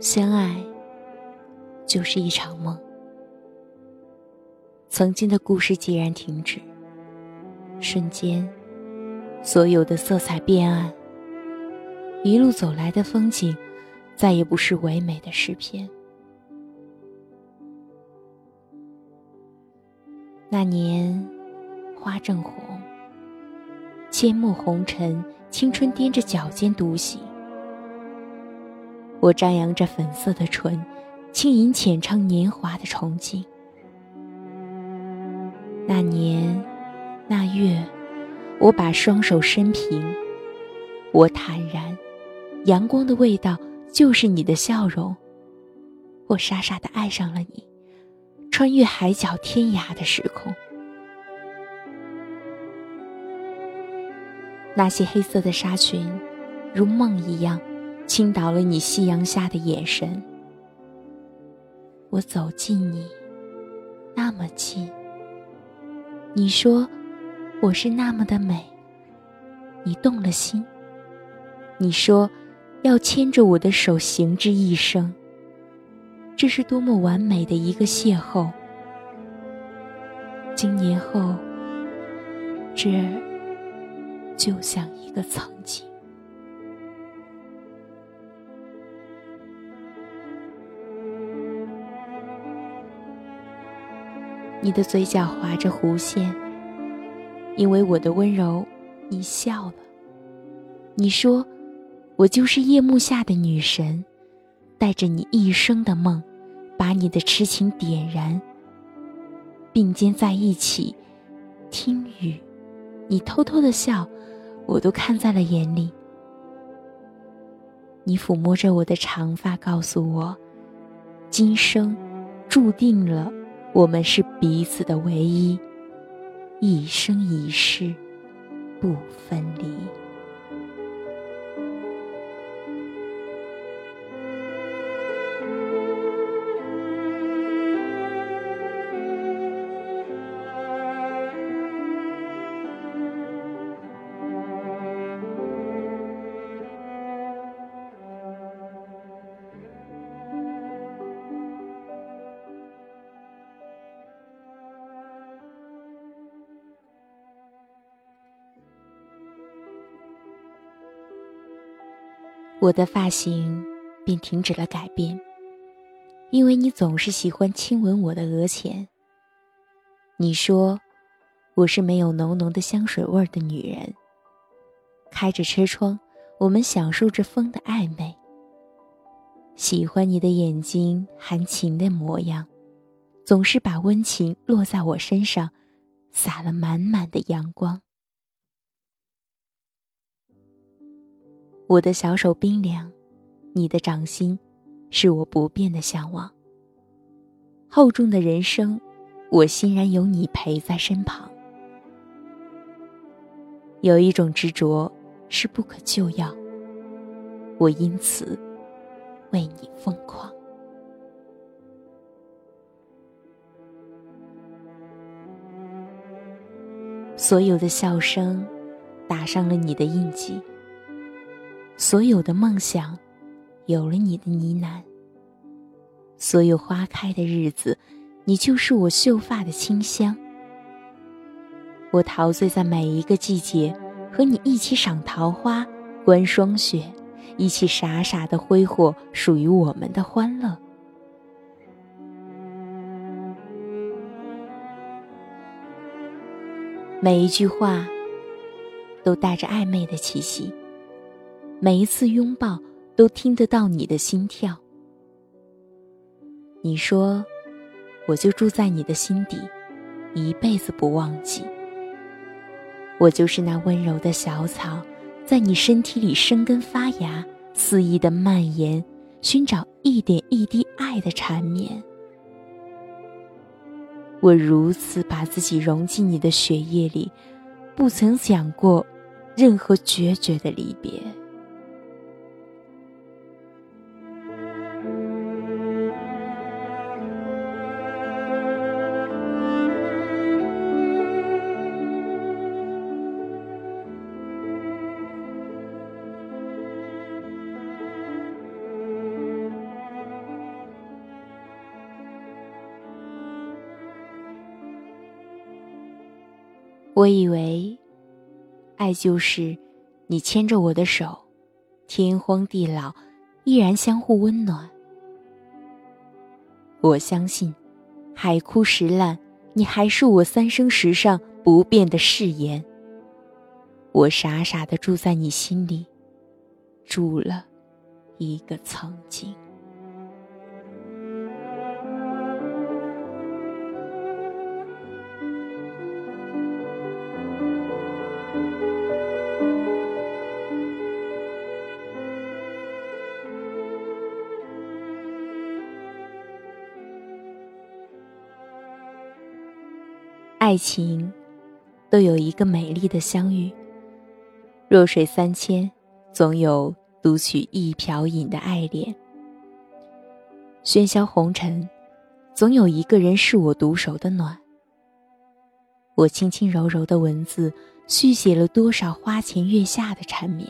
相爱就是一场梦。曾经的故事既然停止，瞬间，所有的色彩变暗。一路走来的风景，再也不是唯美的诗篇。那年，花正红，阡陌红尘，青春踮着脚尖独行。我张扬着粉色的唇，轻吟浅唱年华的憧憬。那年，那月，我把双手伸平，我坦然，阳光的味道就是你的笑容。我傻傻的爱上了你，穿越海角天涯的时空。那些黑色的纱裙，如梦一样。倾倒了你夕阳下的眼神，我走近你，那么近。你说我是那么的美，你动了心。你说要牵着我的手行至一生，这是多么完美的一个邂逅。今年后，这就像一个曾经。你的嘴角划着弧线，因为我的温柔，你笑了。你说，我就是夜幕下的女神，带着你一生的梦，把你的痴情点燃。并肩在一起，听雨，你偷偷的笑，我都看在了眼里。你抚摸着我的长发，告诉我，今生注定了。我们是彼此的唯一，一生一世不分离。我的发型便停止了改变，因为你总是喜欢亲吻我的额前。你说，我是没有浓浓的香水味的女人。开着车窗，我们享受着风的暧昧。喜欢你的眼睛含情的模样，总是把温情落在我身上，洒了满满的阳光。我的小手冰凉，你的掌心，是我不变的向往。厚重的人生，我欣然有你陪在身旁。有一种执着是不可救药，我因此为你疯狂。所有的笑声，打上了你的印记。所有的梦想，有了你的呢喃。所有花开的日子，你就是我秀发的清香。我陶醉在每一个季节，和你一起赏桃花、观霜雪，一起傻傻的挥霍属于我们的欢乐。每一句话，都带着暧昧的气息。每一次拥抱，都听得到你的心跳。你说，我就住在你的心底，一辈子不忘记。我就是那温柔的小草，在你身体里生根发芽，肆意的蔓延，寻找一点一滴爱的缠绵。我如此把自己融进你的血液里，不曾想过任何决绝的离别。我以为，爱就是你牵着我的手，天荒地老依然相互温暖。我相信，海枯石烂，你还是我三生石上不变的誓言。我傻傻的住在你心里，住了一个曾经。爱情，都有一个美丽的相遇。弱水三千，总有独取一瓢饮的爱恋。喧嚣红尘，总有一个人是我独守的暖。我轻轻柔柔的文字，续写了多少花前月下的缠绵。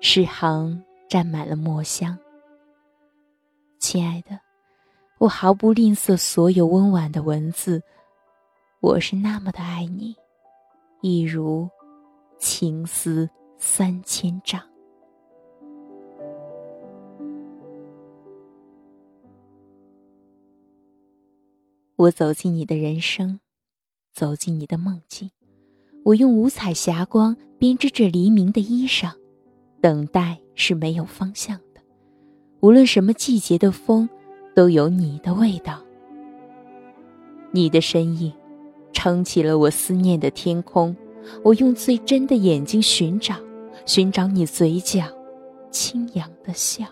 诗行沾满了墨香。亲爱的。我毫不吝啬所有温婉的文字，我是那么的爱你，一如情丝三千丈。我走进你的人生，走进你的梦境，我用五彩霞光编织着黎明的衣裳。等待是没有方向的，无论什么季节的风。都有你的味道，你的身影，撑起了我思念的天空。我用最真的眼睛寻找，寻找你嘴角轻扬的笑。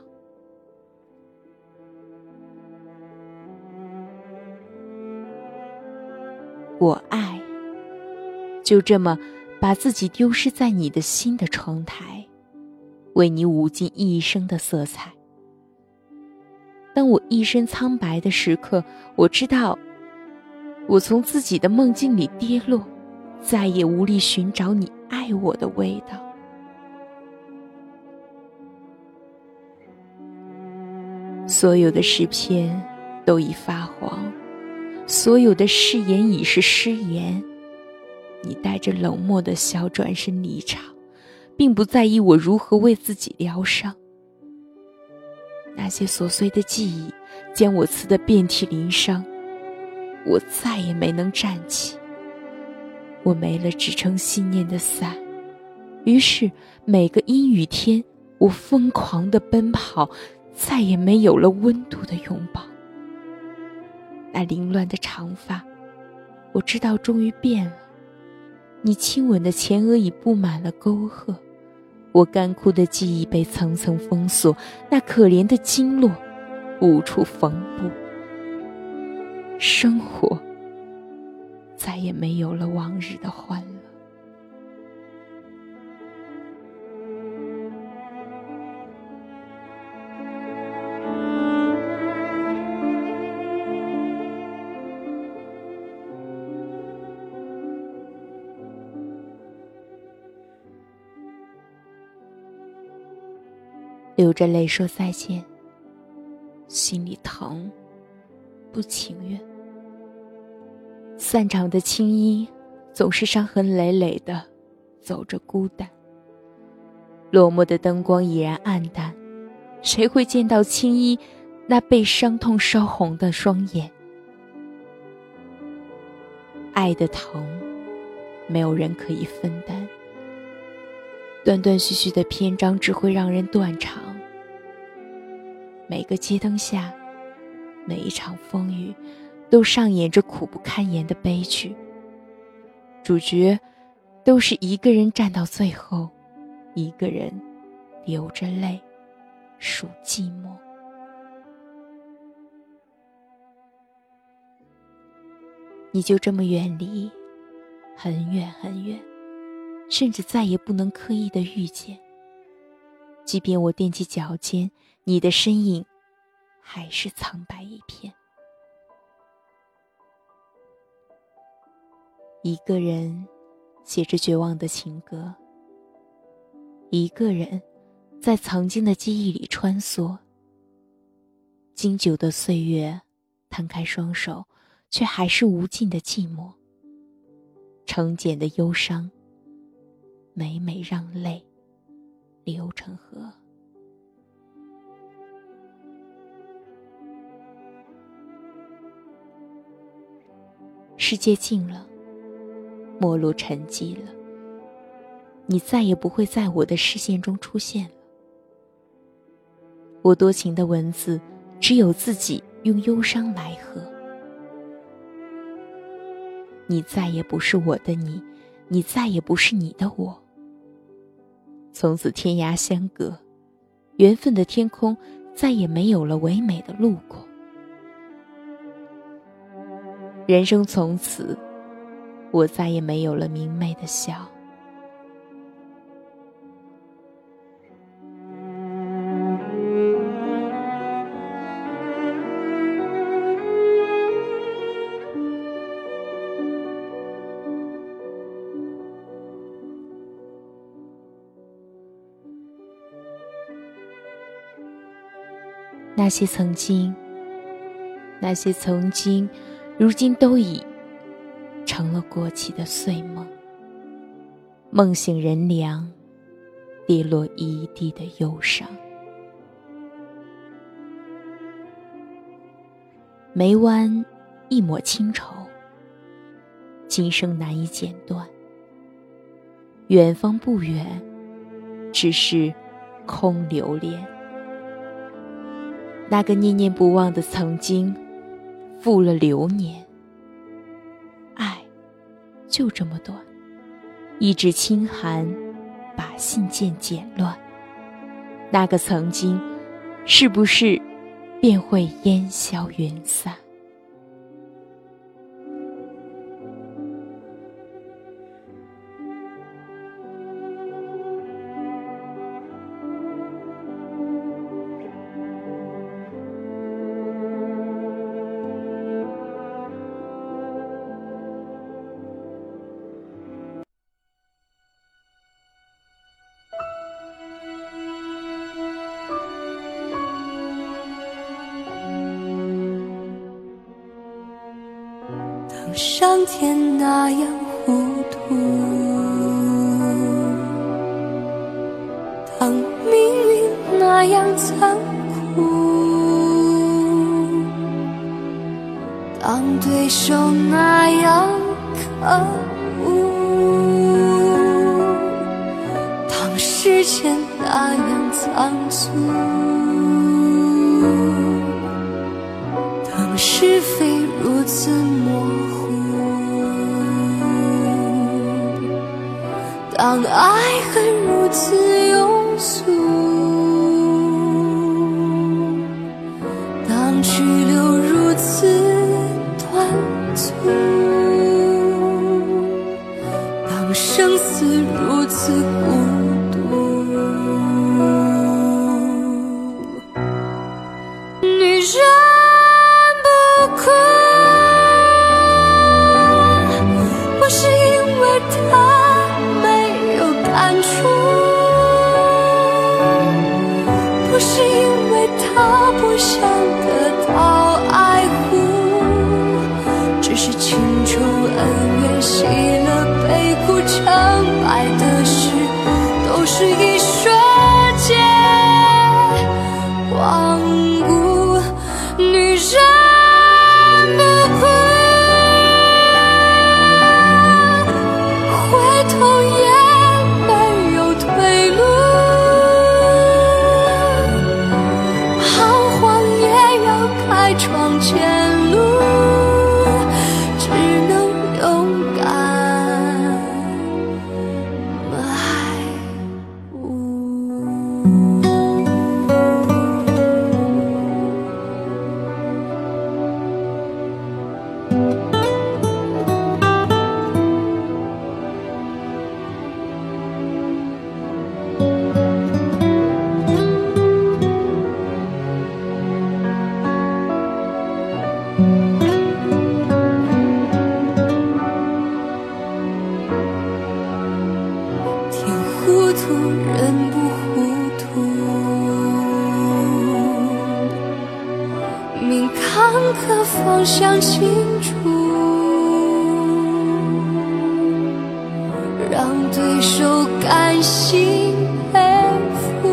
我爱，就这么把自己丢失在你的心的窗台，为你舞尽一生的色彩。当我一身苍白的时刻，我知道，我从自己的梦境里跌落，再也无力寻找你爱我的味道。所有的诗篇都已发黄，所有的誓言已是誓言。你带着冷漠的笑转身离场，并不在意我如何为自己疗伤。那些琐碎的记忆将我刺得遍体鳞伤，我再也没能站起。我没了支撑信念的伞，于是每个阴雨天，我疯狂的奔跑，再也没有了温度的拥抱。那凌乱的长发，我知道终于变了。你亲吻的前额已布满了沟壑。我干枯的记忆被层层封锁，那可怜的经络无处缝补。生活再也没有了往日的欢乐。流着泪说再见，心里疼，不情愿。散场的青衣，总是伤痕累累的，走着孤单。落寞的灯光已然暗淡，谁会见到青衣那被伤痛烧红的双眼？爱的疼，没有人可以分担。断断续续的篇章只会让人断肠。每个街灯下，每一场风雨，都上演着苦不堪言的悲剧。主角都是一个人站到最后，一个人流着泪数寂寞。你就这么远离，很远很远，甚至再也不能刻意的遇见。即便我踮起脚尖。你的身影，还是苍白一片。一个人写着绝望的情歌，一个人在曾经的记忆里穿梭。经久的岁月，摊开双手，却还是无尽的寂寞。成茧的忧伤，每每让泪流成河。世界静了，陌路沉寂了，你再也不会在我的视线中出现了。我多情的文字，只有自己用忧伤来和。你再也不是我的你，你再也不是你的我。从此天涯相隔，缘分的天空再也没有了唯美的路过。人生从此，我再也没有了明媚的笑。那些曾经，那些曾经，如今都已成了过期的碎梦。梦醒人凉，跌落一地的忧伤。眉弯一抹清愁，今生难以剪断。远方不远，只是空留恋。那个念念不忘的曾经，负了流年。爱，就这么短，一纸轻寒，把信件剪乱。那个曾经，是不是便会烟消云散？上天那样糊涂，当命运那样残酷，当对手那样可恶，当时间那样仓促，当是非如此模糊。当爱恨如此庸俗，当去留如此短促，当生死如此孤爱的事都是一瞬两个方向清楚，让对手甘心背负，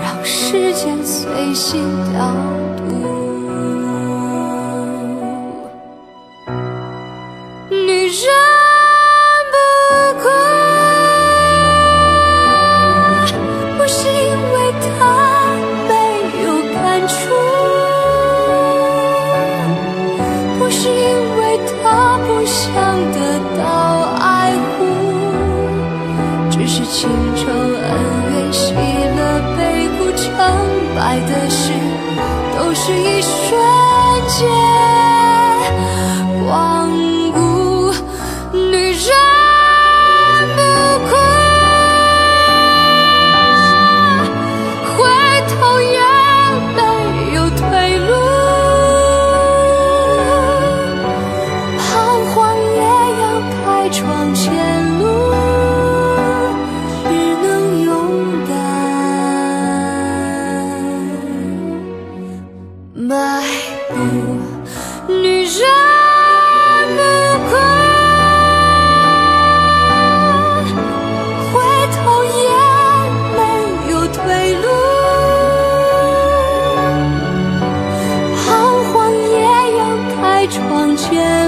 让时间随心倒。却